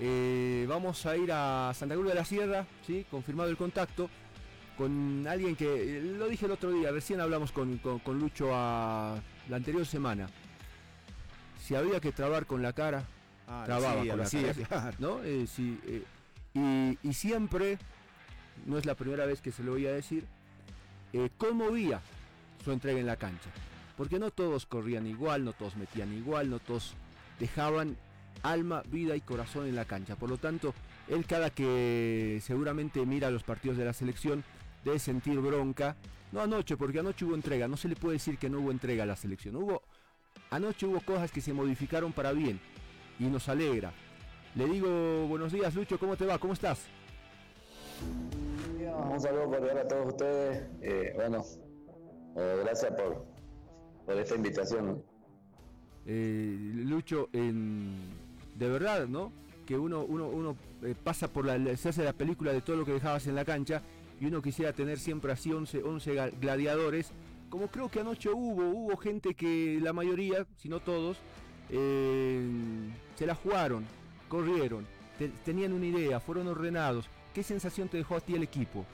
Eh, vamos a ir a Santa Cruz de la Sierra, ¿sí? confirmado el contacto, con alguien que, eh, lo dije el otro día, recién hablamos con, Lucho a la anterior semana. Si había que trabar con la cara, ah, trababa con la cara, ¿no? Eh, y, y, siempre, no es la primera vez que se lo voy a decir, conmovía su entrega en la cancha. Porque no todos corrían igual, no todos metían igual, no todos dejaban alma, vida y corazón en la cancha. Por lo tanto, él cada que seguramente mira los partidos de la selección debe sentir bronca. No anoche, porque anoche hubo entrega. No se le puede decir que no hubo entrega a la selección. Hubo, anoche hubo cosas que se modificaron para bien y nos alegra. Le digo buenos días Lucho, ¿cómo te va? ¿Cómo estás? Un saludo cordial a todos ustedes. Eh, bueno, eh, gracias por, por esta invitación. Eh, Lucho, en de verdad, ¿no? Que uno, uno, uno eh, pasa por la, se hace la película de todo lo que dejabas en la cancha y uno quisiera tener siempre así 11, 11 gladiadores, como creo que anoche hubo, hubo gente que la mayoría, si no todos, eh, se la jugaron, corrieron, tenían una idea, fueron ordenados. ¿Qué sensación te dejó a ti el equipo?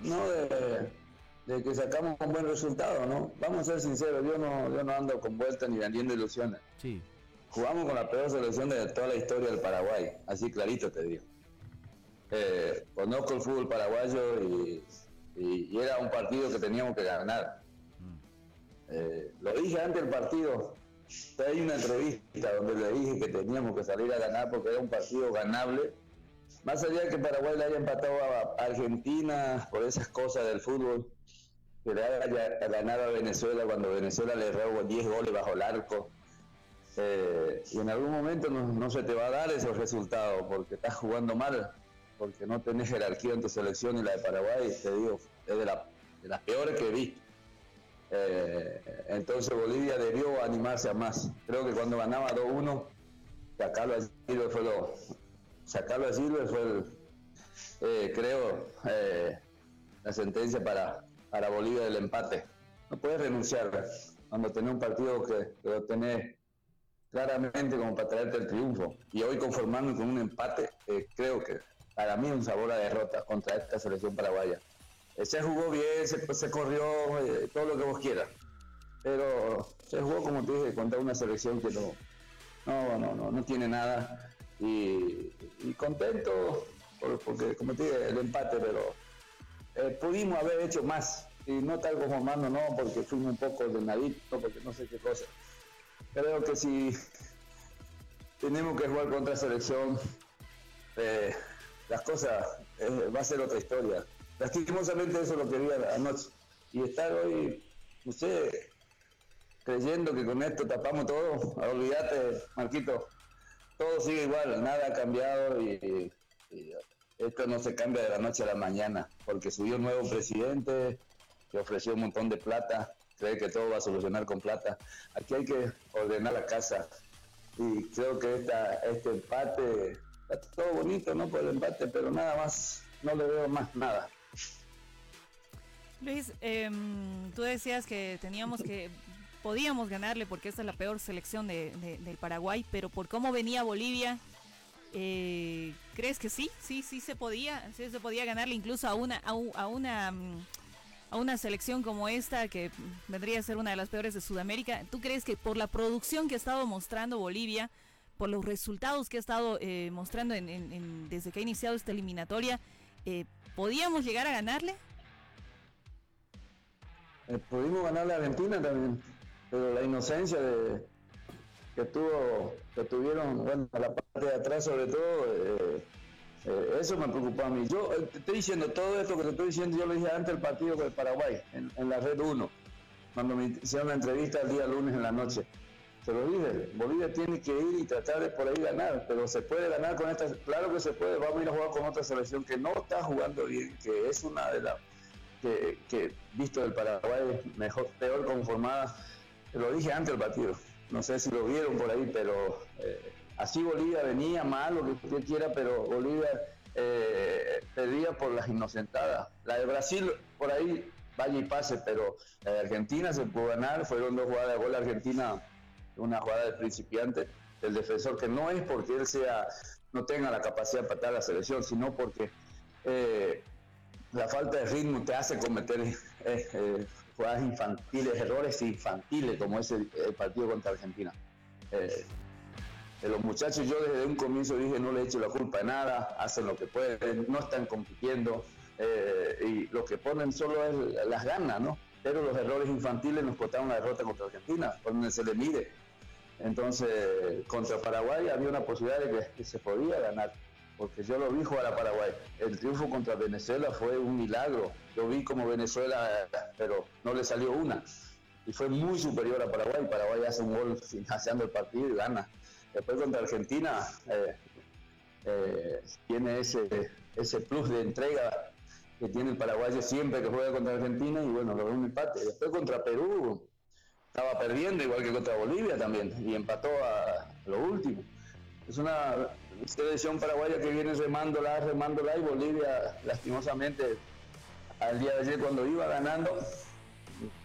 No, de, que sacamos un buen resultado, ¿no? Vamos a ser sinceros, yo no, yo no ando con vueltas ni vendiendo ilusiones. Sí jugamos con la peor selección de toda la historia del Paraguay, así clarito te digo. Eh, conozco el fútbol paraguayo y, era un partido que teníamos que ganar. Eh, lo dije antes del partido, hay una entrevista donde le dije que teníamos que salir a ganar porque era un partido ganable. Más allá de que Paraguay le haya empatado a Argentina por esas cosas del fútbol, que le haya ganado a Venezuela cuando Venezuela le robó 10 goles bajo el arco eh, y en algún momento no, se te va a dar ese resultado porque estás jugando mal, porque no tenés jerarquía en selección y la de Paraguay, te digo, es de, las peores que vi. Eh, entonces Bolivia debió animarse a más. Creo que cuando ganaba 2-1, sacarlo a Silver fue lo. Sacarlo a Silver fue el, eh, creo, la sentencia para, para Bolivia del empate. No puedes renunciar cuando tenés un partido que, que lo tenés claramente como para traerte el triunfo. Y hoy conformarme con un empate, eh, creo que para mí un sabor a derrota contra esta selección paraguaya. Eh, se jugó bien, se, se corrió, eh, todo lo que vos quieras. Pero se jugó, como te dije, contra una selección que no, no, no, no, tiene nada. Y, contento, porque como te dije, el empate, pero eh, pudimos haber hecho más. Y no tal como no, porque fuimos un poco ordenaditos, porque no sé qué cosa. Creo que si tenemos que jugar contra selección, eh, las cosas eh, va a ser otra historia. Lastimosamente eso lo quería anoche. Y estar hoy, usted creyendo que con esto tapamos todo, olvídate, Marquito, todo sigue igual, nada ha cambiado y esto no se cambia de la noche a la mañana, porque subió un nuevo presidente que ofreció un montón de plata, cree que todo va a solucionar con plata. Aquí hay que ordenar la casa y creo que esta, este empate, todo bonito, ¿no? Por el empate, pero nada más, no le veo más nada. Luis, em, tú decías que teníamos que, podíamos ganarle porque esta es la peor selección de, de, del Paraguay, pero por cómo venía Bolivia, eh, ¿crees que sí? Sí, sí se podía, sí se podía ganarle incluso a una, a, a una, mm, a una selección como esta que vendría a ser una de las peores de Sudamérica. ¿Tú crees que por la producción que ha estado mostrando Bolivia, por los resultados que ha estado eh, mostrando en, desde que ha iniciado esta eliminatoria, eh, podíamos llegar a ganarle? Eh, pudimos ganarle a Argentina también, pero la inocencia de que tuvo, que tuvieron, bueno, la parte de atrás sobre todo, eh, eso me preocupó a mí. Yo eh, te estoy diciendo todo esto que te estoy diciendo, yo lo dije antes del partido con el Paraguay, en, la red 1, cuando me hicieron una entrevista el día lunes en la noche. Se lo dije, Bolivia tiene que ir y tratar de por ahí ganar, pero se puede ganar con esta, claro que se puede, vamos a ir a jugar con otra selección que no está jugando bien, que es una de las que, que visto del Paraguay mejor, peor conformada, lo dije antes del partido, no sé si lo vieron por ahí, pero eh, así Bolivia venía mal, lo que usted quiera, pero Bolivia eh, perdía por las inocentadas. La de Brasil por ahí vaya y pase, pero la de Argentina se pudo ganar, fueron dos jugadas de gol Argentina, una jugada de principiante, el defensor que no es porque él sea no tenga la capacidad para estar la selección, sino porque eh, la falta de ritmo te hace cometer eh, eh, jugadas infantiles, errores infantiles, como ese partido contra Argentina. Eh, los muchachos, yo desde un comienzo dije, no le echo la culpa de nada, hacen lo que pueden, no están compitiendo, eh, y lo que ponen solo es las ganas, ¿no? Pero los errores infantiles nos costaron la derrota contra Argentina, donde se le mide. Entonces, contra Paraguay había una posibilidad de que, que se podía ganar porque yo lo vi jugar a Paraguay. El triunfo contra Venezuela fue un milagro. Yo vi como Venezuela, pero no le salió una. Y fue muy superior a Paraguay. Paraguay hace un gol financiando el partido y gana. Después contra Argentina eh, eh, tiene ese, ese plus de entrega que tiene el paraguayo siempre que juega contra Argentina y bueno, logró un empate. Después contra Perú estaba perdiendo igual que contra Bolivia también y empató a lo último. Es una selección paraguaya que viene remándola, remándola y Bolivia lastimosamente al día de ayer cuando iba ganando,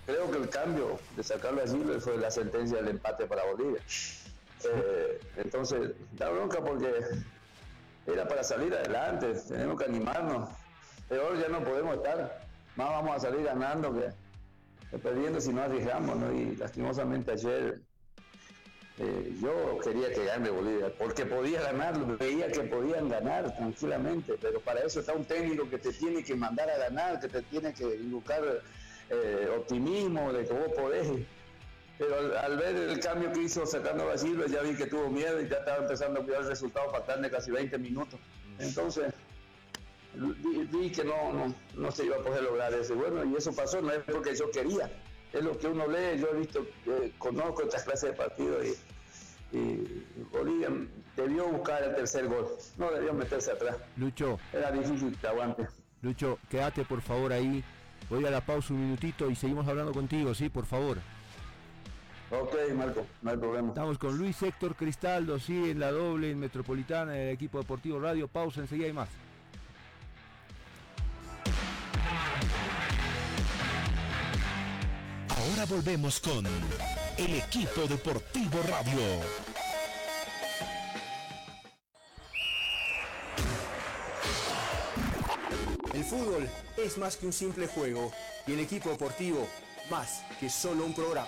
creo que el cambio de sacarlo así fue la sentencia del empate para Bolivia. Eh, entonces, da bronca porque era para salir adelante, tenemos que animarnos. Peor ya no podemos estar, más vamos a salir ganando que, que perdiendo si no arriesgamos, ¿no? Y lastimosamente ayer eh, yo quería que gane Bolivia, porque podía ganar, veía que podían ganar tranquilamente, pero para eso está un técnico que te tiene que mandar a ganar, que te tiene que invocar eh, optimismo de que vos podés. Pero al, al, ver el cambio que hizo sacando a ya vi que tuvo miedo y ya estaba empezando a cuidar el resultado fatal de casi 20 minutos. Entonces, vi, vi que no, no, no, se iba a poder lograr eso. Bueno, y eso pasó, no es porque yo quería, es lo que uno lee, yo he visto, eh, conozco estas clases de partidos y, y, Bolivia debió buscar el tercer gol, no debió meterse atrás. Lucho. Era difícil que aguante. Lucho, quédate por favor ahí, voy a la pausa un minutito y seguimos hablando contigo, ¿sí? Por favor. Ok, Marco, no hay problema. Estamos con Luis Héctor Cristaldo, sí, en la doble en Metropolitana, del equipo deportivo Radio. Pausa, enseguida hay más. Ahora volvemos con el equipo deportivo radio. fútbol es más que un simple juego y el equipo deportivo más que solo un programa.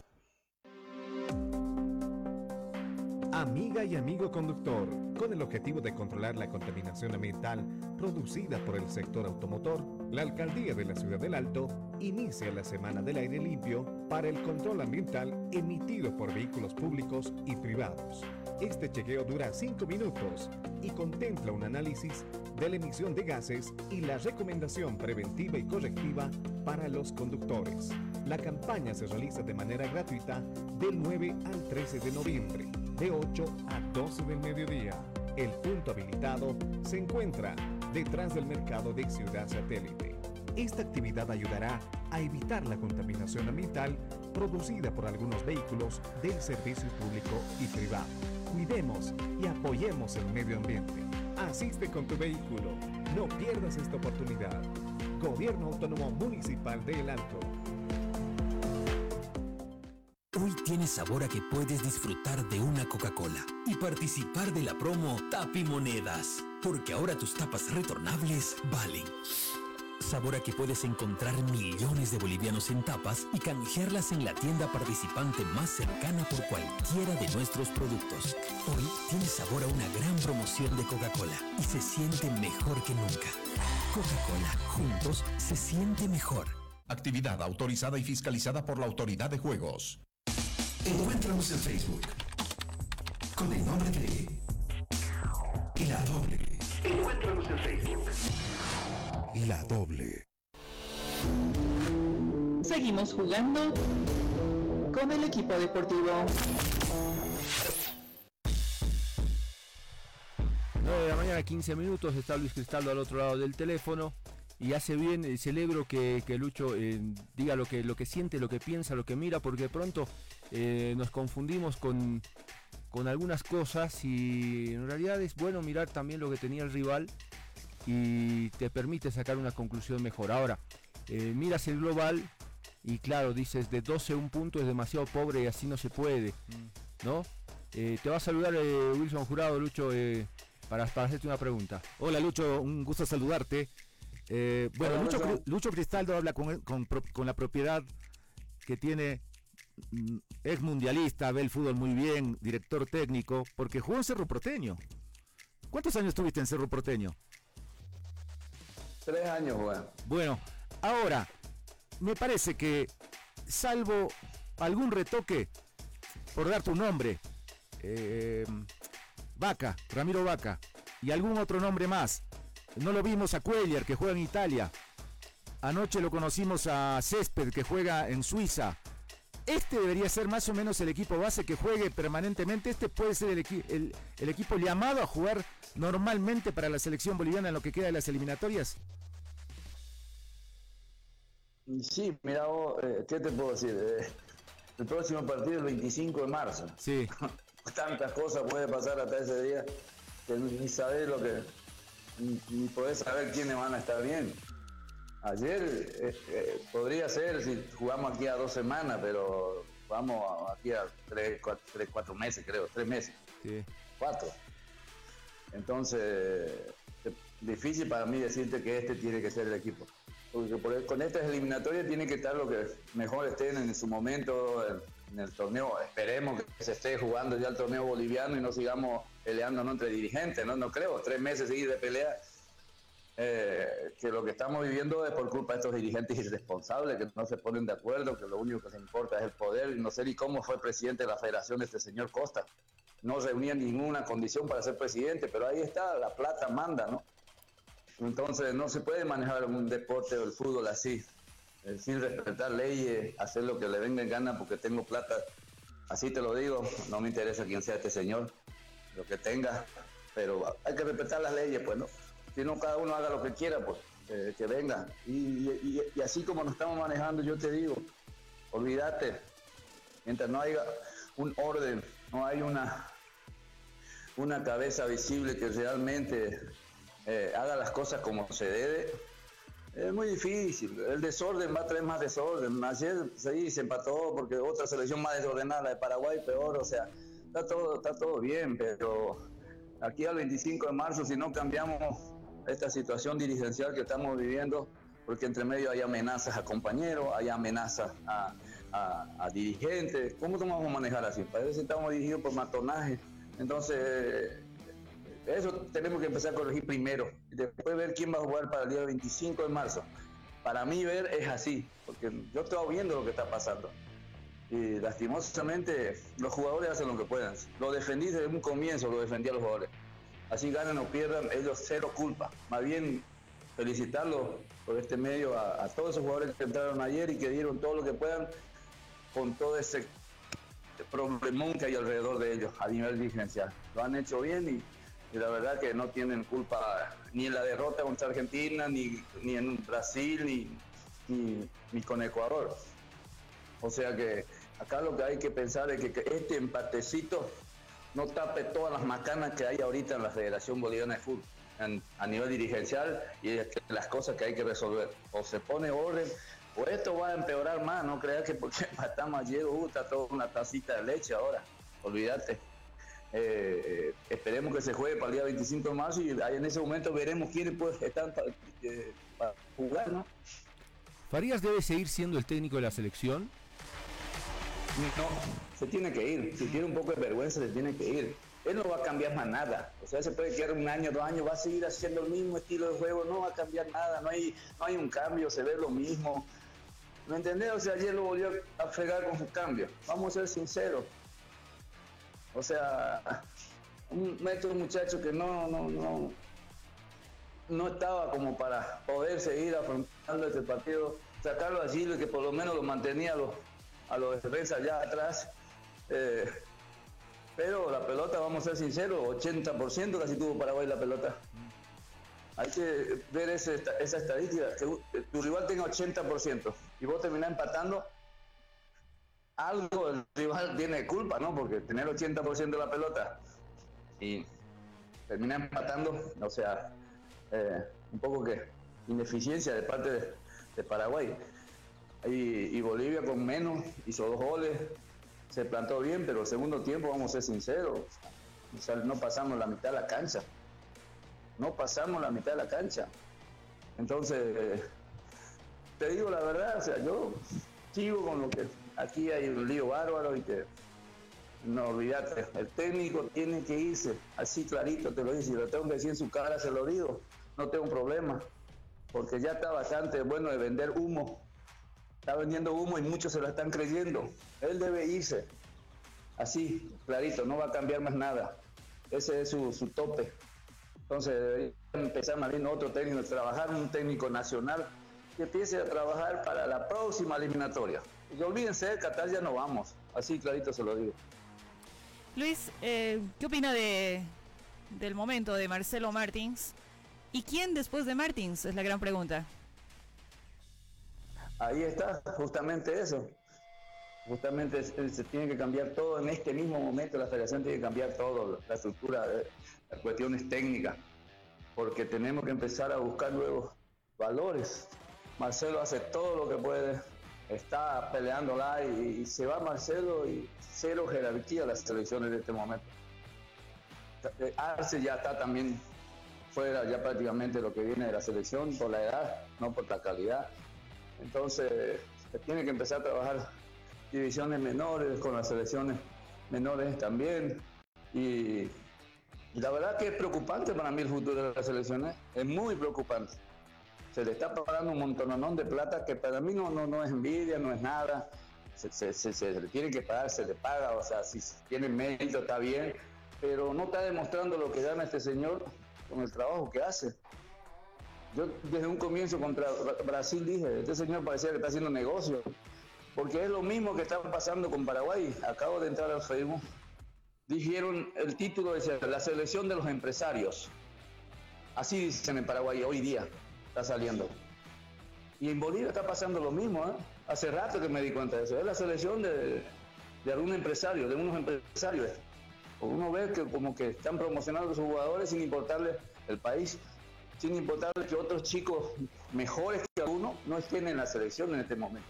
Amiga y amigo conductor, con el objetivo de controlar la contaminación ambiental producida por el sector automotor, la Alcaldía de la Ciudad del Alto inicia la Semana del Aire Limpio para el control ambiental emitido por vehículos públicos y privados. Este chequeo dura 5 minutos y contempla un análisis de la emisión de gases y la recomendación preventiva y correctiva para los conductores. La campaña se realiza de manera gratuita del 9 al 13 de noviembre, de 8 a 12 del mediodía. El punto habilitado se encuentra detrás del mercado de Ciudad Satélite. Esta actividad ayudará a evitar la contaminación ambiental producida por algunos vehículos del servicio público y privado. Cuidemos y apoyemos el medio ambiente. Asiste con tu vehículo. No pierdas esta oportunidad. Gobierno Autónomo Municipal de El Alto. Hoy tienes sabor a que puedes disfrutar de una Coca-Cola y participar de la promo Tapi Monedas, porque ahora tus tapas retornables valen. Sabor a que puedes encontrar millones de bolivianos en tapas y canjearlas en la tienda participante más cercana por cualquiera de nuestros productos. Hoy tienes sabor a una gran promoción de Coca-Cola y se siente mejor que nunca. Coca-Cola, juntos se siente mejor. Actividad autorizada y fiscalizada por la Autoridad de Juegos. Encuéntranos en Facebook con el nombre de La Doble. Encuéntranos en Facebook. La Doble. Seguimos jugando con el equipo deportivo. 9 de la mañana, 15 minutos, está Luis Cristaldo al otro lado del teléfono y hace bien, eh, celebro que, que Lucho eh, diga lo que, lo que siente, lo que piensa, lo que mira, porque de pronto eh, nos confundimos con, con algunas cosas y en realidad es bueno mirar también lo que tenía el rival y te permite sacar una conclusión mejor. Ahora, eh, miras el global y claro, dices de 12 un punto es demasiado pobre y así no se puede, ¿no? Eh, te va a saludar eh, Wilson Jurado, Lucho, eh, para, para hacerte una pregunta. Hola Lucho, un gusto saludarte. Eh, bueno, Lucho, Cristaldo habla con, con pro- con la propiedad que tiene, mm, es mundialista, ve el fútbol muy bien, director técnico, porque jugó en Cerro Porteño. ¿Cuántos años tuviste en Cerro Porteño? Tres años, weón. Bueno, ahora, me parece que, salvo algún retoque, por dar tu nombre, eh, Vaca, Ramiro Vaca, y algún otro nombre más, no lo vimos a Cuellar, que juega en Italia. Anoche lo conocimos a Césped, que juega en Suiza. Este debería ser más o menos el equipo base que juegue permanentemente. Este puede ser el, equi- el- el equipo llamado a jugar normalmente para la selección boliviana en lo que queda de las eliminatorias. Sí, mira vos, eh, ¿qué te puedo decir? Eh, el próximo partido es el 25 de marzo. Sí. <laughs> Tantas cosas puede pasar hasta ese día que ni ni sabés lo que. Ni, ni podés saber quiénes van a estar bien. Ayer eh, eh, podría ser si jugamos aquí a dos semanas, pero vamos a- aquí a tres, cuatro, tres, cuatro meses, creo, tres meses. Sí. Cuatro. Entonces, difícil para mí decirte que este tiene que ser el equipo. Porque por- con estas eliminatorias tiene que estar lo que mejor estén en su momento en, en el torneo. Esperemos que se esté jugando ya el torneo boliviano y no sigamos peleándonos entre dirigentes, ¿no? No creo, tres meses seguir de pelea. eh, que lo que estamos viviendo es por culpa de estos dirigentes irresponsables que no se ponen de acuerdo, que lo único que se importa es el poder. No sé ni cómo fue presidente de la federación este señor Costa. No reunía ninguna condición para ser presidente, pero ahí está, la plata manda, ¿no? Entonces no se puede manejar un deporte o el fútbol así, eh, sin respetar leyes, hacer lo que le venga en gana porque tengo plata. Así te lo digo, no me interesa quién sea este señor, lo que tenga, pero hay que respetar las leyes, pues, ¿no? Si no, cada uno haga lo que quiera, pues eh, que venga. Y, así como nos estamos manejando, yo te digo, olvídate, mientras no haya un orden, no hay una, una cabeza visible que realmente eh, haga las cosas como se debe, es muy difícil. El desorden va a traer más desorden. Ayer sí, se empató porque otra selección más desordenada, de Paraguay, peor. O sea, está todo, está todo bien, pero aquí al 25 de marzo, si no cambiamos esta situación dirigencial que estamos viviendo, porque entre medio hay amenazas a compañeros, hay amenazas a, dirigentes. ¿Cómo vamos a manejar así? Parece que estamos dirigidos por matonaje. Entonces, eso tenemos que empezar a corregir primero y después ver quién va a jugar para el día 25 de marzo. Para mí ver es así, porque yo estoy viendo lo que está pasando. Y lastimosamente los jugadores hacen lo que puedan. Lo defendí desde un comienzo, lo defendí a los jugadores así ganan o pierdan, ellos cero culpa. Más bien felicitarlos por este medio a, todos esos jugadores que entraron ayer y que dieron todo lo que puedan con todo ese problemón que hay alrededor de ellos a nivel dirigencial. Lo han hecho bien y, la verdad que no tienen culpa ni en la derrota contra Argentina, ni, ni en Brasil, ni, ni, con Ecuador. O sea que acá lo que hay que pensar es que este empatecito no tape todas las macanas que hay ahorita en la Federación Boliviana de Fútbol a nivel dirigencial y las cosas que hay que resolver. O se pone orden o esto va a empeorar más, no creas que porque <laughs> matamos ayer, uh, está toda una tacita de leche ahora, olvídate. Eh, esperemos que se juegue para el día 25 de marzo y en ese momento veremos quiénes pues, están eh, para jugar, ¿no? ¿Farías debe seguir siendo el técnico de la selección? No, se tiene que ir. Si tiene un poco de vergüenza, se tiene que ir. Él no va a cambiar más nada. O sea, se puede quedar un año, dos años, va a seguir haciendo el mismo estilo de juego, no va a cambiar nada, no hay, no hay un cambio, se ve lo mismo. ¿Me entendés? O sea, ayer lo volvió a fregar con su cambio. Vamos a ser sinceros. O sea, un, un muchacho que no, no, no, no estaba como para poder seguir afrontando este partido, sacarlo allí, que por lo menos lo mantenía los a los defensas allá atrás. Eh, pero la pelota, vamos a ser sinceros, 80% casi tuvo Paraguay la pelota. Hay que ver esa estadística, que tu rival tenga 80% y vos terminás empatando, algo el rival tiene culpa, ¿no? Porque tener 80% de la pelota y terminar empatando, o sea, eh, un poco que ineficiencia de parte de Paraguay y, Bolivia con menos hizo dos goles, se plantó bien, pero el segundo tiempo, vamos a ser sinceros, no pasamos la mitad de la cancha. No pasamos la mitad de la cancha. Entonces, te digo la verdad, o sea, yo sigo con lo que aquí hay un lío bárbaro y que no olvídate, el técnico tiene que irse, así clarito te lo dice, lo tengo que decir en su cara, se lo digo, no tengo un problema, porque ya está bastante bueno de vender humo está vendiendo humo y muchos se lo están creyendo. Él debe irse. Así, clarito, no va a cambiar más nada. Ese es su, tope. Entonces debería empezar más bien otro técnico, trabajar un técnico nacional que empiece a trabajar para la próxima eliminatoria. Y olvídense, de Qatar ya no vamos. Así clarito se lo digo. Luis, eh, ¿qué opina de, del momento de Marcelo Martins? ¿Y quién después de Martins? Es la gran pregunta ahí está justamente eso. Justamente se, tiene que cambiar todo en este mismo momento, la federación tiene que cambiar todo, la estructura, eh, las cuestiones técnicas, porque tenemos que empezar a buscar nuevos valores. Marcelo hace todo lo que puede, está peleándola y, y se va Marcelo y cero jerarquía a las selecciones en este momento. Eh, Arce ya está también fuera ya prácticamente lo que viene de la selección por la edad, no por la calidad. Entonces, se tiene que empezar a trabajar divisiones menores con las selecciones menores también. Y, la verdad que es preocupante para mí el futuro de las selecciones, es muy preocupante. Se le está pagando un montononón de plata que para mí no, no, no es envidia, no es nada. Se, se, le tiene que pagar, se le paga, o sea, si tiene mérito está bien, pero no está demostrando lo que gana este señor con el trabajo que hace. Yo desde un comienzo contra Brasil dije, este señor parecía que está haciendo negocio, porque es lo mismo que está pasando con Paraguay. Acabo de entrar al Facebook. Dijeron, el título decía, la selección de los empresarios. Así dicen en Paraguay hoy día. está saliendo. Y en Bolivia está pasando lo mismo, ¿eh? Hace rato que me di cuenta de eso. Es la selección de, de algún empresario, de unos empresarios. Uno ve que como que están promocionando a sus jugadores sin importarle el país, sin importarle que otros chicos mejores que uno no estén en la selección en este momento.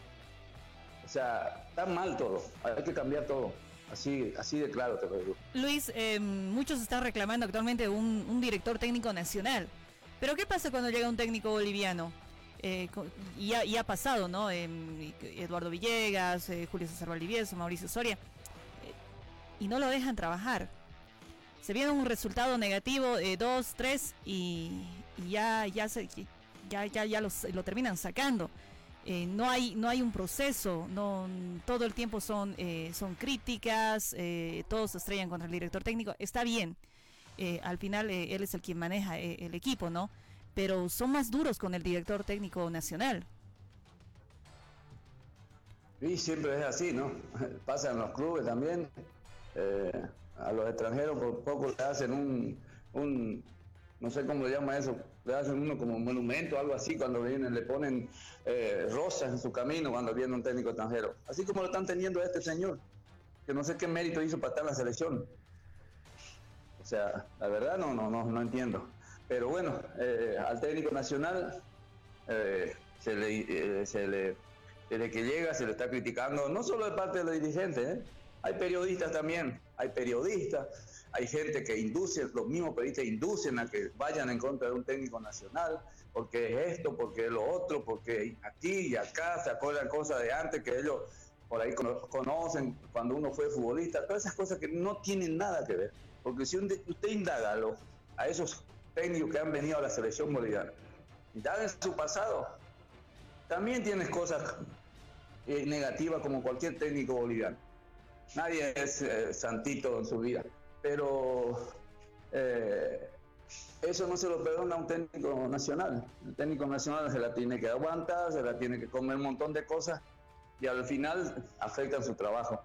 O sea, está mal todo, hay que cambiar todo. Así, así de claro te lo digo. Luis, eh, muchos están reclamando actualmente un, director técnico nacional. Pero ¿qué pasa cuando llega un técnico boliviano? Eh, y, ha, ha, pasado, ¿no? Eh, Eduardo Villegas, Julio César Valdivieso, Mauricio Soria. y no lo dejan trabajar. Se viene un resultado negativo, dos, tres, y, y, ya, ya, se, ya, ya, ya lo terminan sacando. Eh, no hay no hay un proceso no todo el tiempo son eh, son críticas eh, todos se estrellan contra el director técnico está bien. Al final él es el quien maneja el equipo no pero son más duros con el director técnico nacional. Y siempre es así no <laughs> pasa en los clubes también a los extranjeros por poco le hacen un, un no sé cómo le llama eso le hacen uno como monumento, algo así, cuando vienen, le ponen eh, rosas en su camino cuando viene un técnico extranjero. Así como lo están teniendo a este señor, que no sé qué mérito hizo para estar en la selección. O sea, la verdad no, no, no, no entiendo. Pero bueno, eh, al técnico nacional eh, se, le, se le, desde que llega se le está criticando, no solo de parte de los dirigentes, hay periodistas también, hay periodistas hay gente que induce, los mismos periodistas inducen a que vayan en contra de un técnico nacional, porque es esto, porque es lo otro, porque aquí y acá se acuerdan cosas de antes que ellos por ahí conocen cuando uno fue futbolista, todas esas cosas que no tienen nada que ver. Porque si usted indaga a, esos técnicos que han venido a la selección boliviana, indaga en su pasado, también tienes cosas eh, negativas como cualquier técnico boliviano. Nadie es eh, santito en su vida pero eh, eso no se lo perdona a un técnico nacional. El técnico nacional se la tiene que aguantar, se la tiene que comer un montón de cosas y al final afectan su trabajo.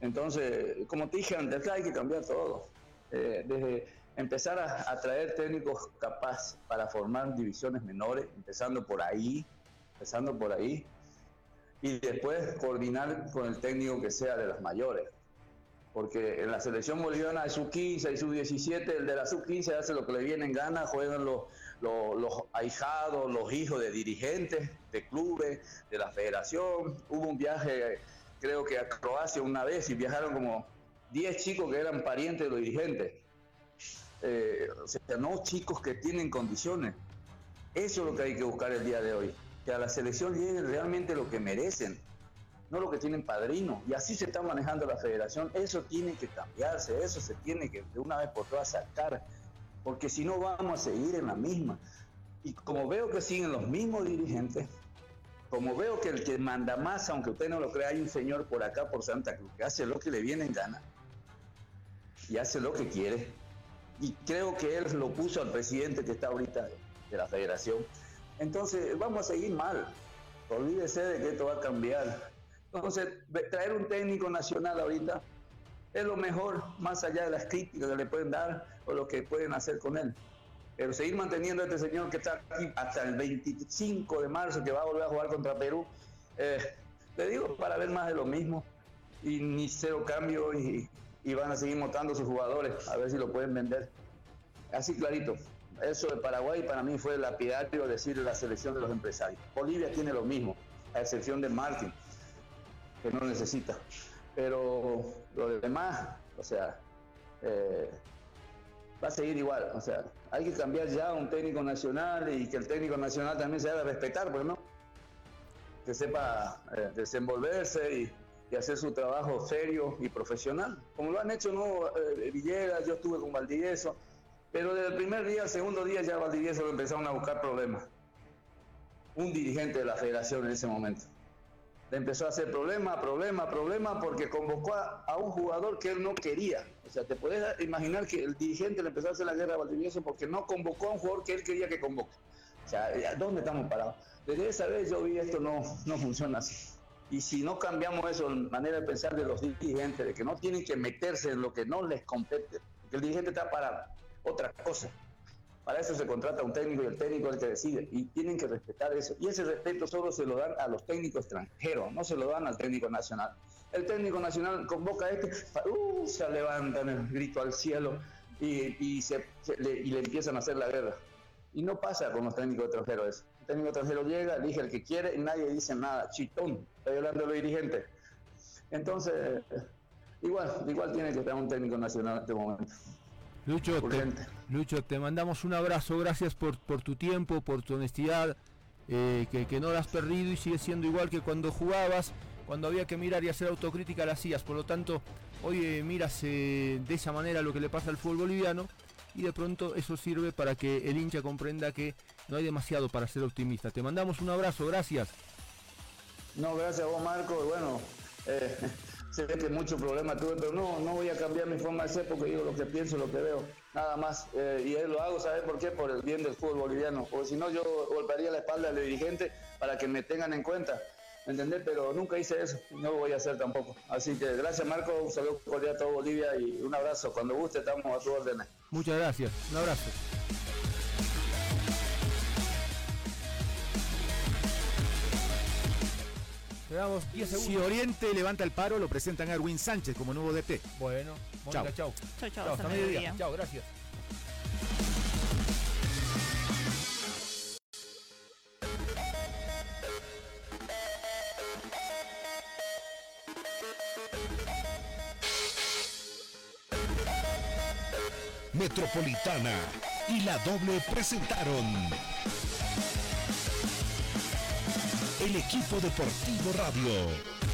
Entonces, como te dije antes, hay que cambiar todo. Eh, desde empezar a, a, traer técnicos capaces para formar divisiones menores, empezando por ahí, empezando por ahí, y después coordinar con el técnico que sea de las mayores porque en la selección boliviana hay sub-15, hay sub-17, el de la sub-15 hace lo que le viene en gana, juegan los, los, ahijados, los hijos de dirigentes, de clubes, de la federación. Hubo un viaje, creo que a Croacia una vez, y viajaron como 10 chicos que eran parientes de los dirigentes. Eh, o sea, no chicos que tienen condiciones. Eso es lo que hay que buscar el día de hoy, que a la selección llegue realmente lo que merecen no lo que tienen padrino. Y así se está manejando la federación. Eso tiene que cambiarse, eso se tiene que de una vez por todas sacar, porque si no vamos a seguir en la misma. Y como veo que siguen los mismos dirigentes, como veo que el que manda más, aunque usted no lo crea, hay un señor por acá, por Santa Cruz, que hace lo que le viene en gana y hace lo que quiere. Y creo que él lo puso al presidente que está ahorita de la federación. Entonces, vamos a seguir mal. Olvídese de que esto va a cambiar. Entonces, traer un técnico nacional ahorita es lo mejor, más allá de las críticas que le pueden dar o lo que pueden hacer con él. Pero seguir manteniendo a este señor que está aquí hasta el 25 de marzo, que va a volver a jugar contra Perú, eh, le digo, para ver más de lo mismo. Y ni cero cambio y, van a seguir montando sus jugadores, a ver si lo pueden vender. Así clarito. Eso de Paraguay para mí fue lapidario decir la selección de los empresarios. Bolivia tiene lo mismo, a excepción de Martín que no necesita. Pero lo demás, o sea, eh, va a seguir igual. O sea, hay que cambiar ya un técnico nacional y que el técnico nacional también se haga respetar, pues no. Que sepa eh, desenvolverse y, hacer su trabajo serio y profesional. Como lo han hecho, ¿no? Eh, Villegas, yo estuve con Valdivieso, pero desde el primer día, el segundo día ya Valdivieso empezaron a buscar problemas. Un dirigente de la federación en ese momento le empezó a hacer problema, problema, problema, porque convocó a, un jugador que él no quería. O sea, te puedes imaginar que el dirigente le empezó a hacer la guerra a Valdivieso porque no convocó a un jugador que él quería que convoque. O sea, ¿dónde estamos parados? Desde esa vez yo vi esto no, no funciona así. Y si no cambiamos eso, manera de pensar de los dirigentes, de que no tienen que meterse en lo que no les compete, que el dirigente está para otra cosa, Para eso se contrata un técnico y el técnico es el que decide y tienen que respetar eso. Y ese respeto solo se lo dan a los técnicos extranjeros, no se lo dan al técnico nacional. El técnico nacional convoca a este, uh, se levantan el grito al cielo y, le empiezan a hacer la guerra. Y no pasa con los técnicos extranjeros eso. El técnico extranjero llega, elige el que quiere y nadie dice nada. Chitón, estoy hablando de los dirigentes. Entonces, igual, igual tiene que estar un técnico nacional en este momento. Lucho te, Lucho, te mandamos un abrazo, gracias por, por tu tiempo, por tu honestidad, eh, que, que, no la has perdido y sigue siendo igual que cuando jugabas, cuando había que mirar y hacer autocrítica la hacías, por lo tanto, hoy eh, miras eh, de esa manera lo que le pasa al fútbol boliviano y de pronto eso sirve para que el hincha comprenda que no hay demasiado para ser optimista. Te mandamos un abrazo, gracias. No, gracias a vos Marco, bueno, sé que mucho problema tuve, pero no, no voy a cambiar mi forma de ser porque digo lo que pienso, lo que veo, nada más. Eh, y lo hago, ¿sabes por qué? Por el bien del fútbol boliviano. Porque si no, yo golpearía la espalda al dirigente para que me tengan en cuenta. ¿Me entendés? Pero nunca hice eso, no lo voy a hacer tampoco. Así que gracias Marco, un saludo cordial a todo Bolivia y un abrazo. Cuando guste estamos a tu orden. Muchas gracias, un abrazo. Si Oriente levanta el paro, lo presentan a Erwin Sánchez como nuevo DT. Bueno, chao. Chao, chao. Chao, hasta mediodía. Chao, gracias. Metropolitana y la doble presentaron el equipo deportivo radio.